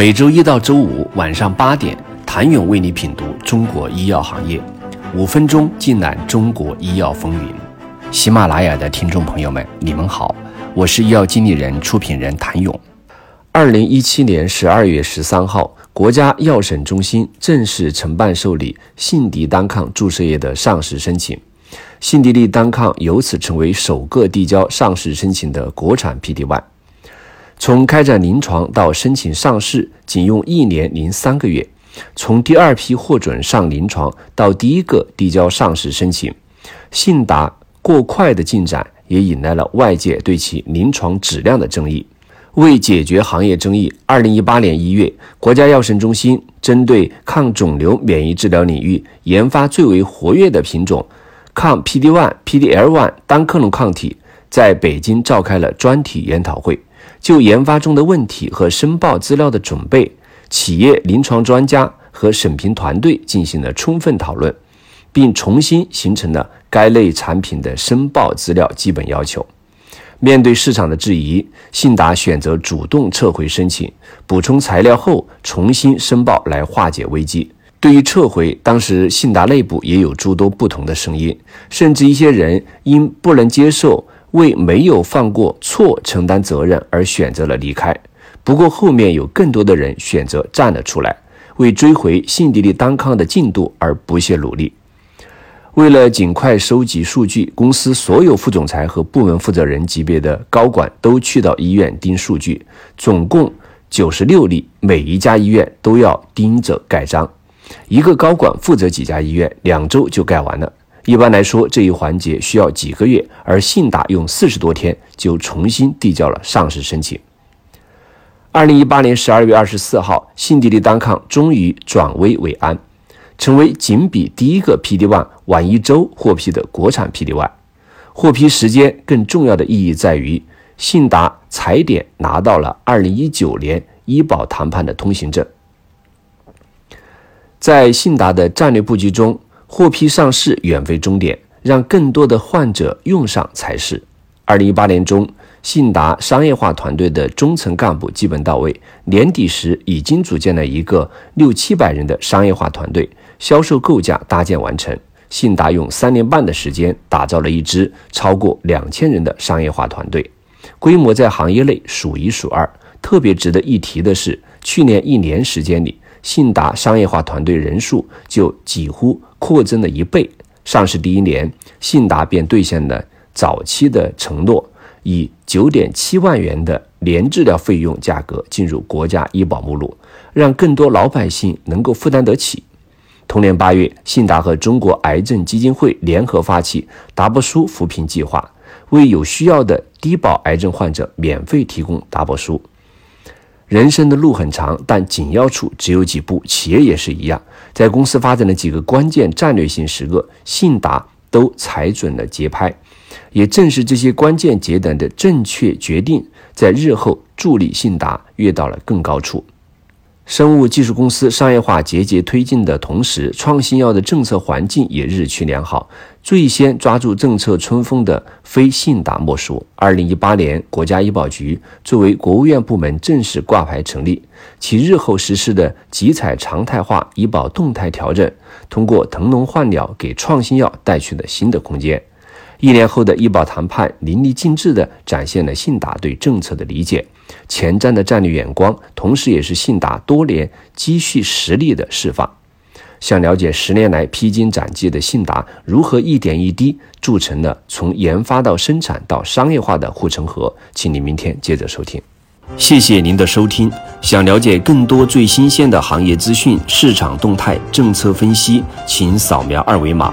每周一到周五晚上八点，谭勇为你品读中国医药行业，五分钟尽览中国医药风云。喜马拉雅的听众朋友们，你们好，我是医药经理人、出品人谭勇。二零一七年十二月十三号，国家药审中心正式承办受理信迪单抗注射液的上市申请。信迪利单抗由此成为首个递交上市申请的国产 PD-1。从开展临床到申请上市，仅用一年零三个月；从第二批获准上临床到第一个递交上市申请，信达过快的进展也引来了外界对其临床质量的争议。为解决行业争议，二零一八年一月，国家药审中心针对抗肿瘤免疫治疗领域研发最为活跃的品种。抗 PD-1、PD-L1 单克隆抗体在北京召开了专题研讨会，就研发中的问题和申报资料的准备，企业临床专家和审评团队进行了充分讨论，并重新形成了该类产品的申报资料基本要求。面对市场的质疑，信达选择主动撤回申请，补充材料后重新申报来化解危机。对于撤回，当时信达内部也有诸多不同的声音，甚至一些人因不能接受为没有犯过错承担责任而选择了离开。不过后面有更多的人选择站了出来，为追回信迪利单抗的进度而不懈努力。为了尽快收集数据，公司所有副总裁和部门负责人级别的高管都去到医院盯数据，总共九十六例，每一家医院都要盯着盖章。一个高管负责几家医院，两周就盖完了。一般来说，这一环节需要几个月，而信达用四十多天就重新递交了上市申请。二零一八年十二月二十四号，信迪利单抗终于转危为安，成为仅比第一个 P D one 晚一周获批的国产 PD One。获批时间更重要的意义在于，信达踩点拿到了二零一九年医保谈判的通行证。在信达的战略布局中，获批上市远非终点，让更多的患者用上才是。二零一八年中，信达商业化团队的中层干部基本到位，年底时已经组建了一个六七百人的商业化团队，销售构架搭建完成。信达用三年半的时间打造了一支超过两千人的商业化团队，规模在行业内数一数二。特别值得一提的是，去年一年时间里。信达商业化团队人数就几乎扩增了一倍。上市第一年，信达便兑现了早期的承诺，以九点七万元的年治疗费用价格进入国家医保目录，让更多老百姓能够负担得起。同年八月，信达和中国癌症基金会联合发起“达博书扶贫计划”，为有需要的低保癌症患者免费提供达博书。人生的路很长，但紧要处只有几步。企业也是一样，在公司发展的几个关键战略性时刻，信达都踩准了节拍。也正是这些关键节点的正确决定，在日后助力信达跃到了更高处。生物技术公司商业化节节推进的同时，创新药的政策环境也日趋良好。最先抓住政策春风的非信达莫属。二零一八年，国家医保局作为国务院部门正式挂牌成立，其日后实施的集采常态化医保动态调整，通过腾笼换鸟，给创新药带去了新的空间。一年后的医保谈判，淋漓尽致地展现了信达对政策的理解。前瞻的战略眼光，同时也是信达多年积蓄实力的释放。想了解十年来披荆斩棘的信达如何一点一滴铸成了从研发到生产到商业化的护城河，请你明天接着收听。谢谢您的收听。想了解更多最新鲜的行业资讯、市场动态、政策分析，请扫描二维码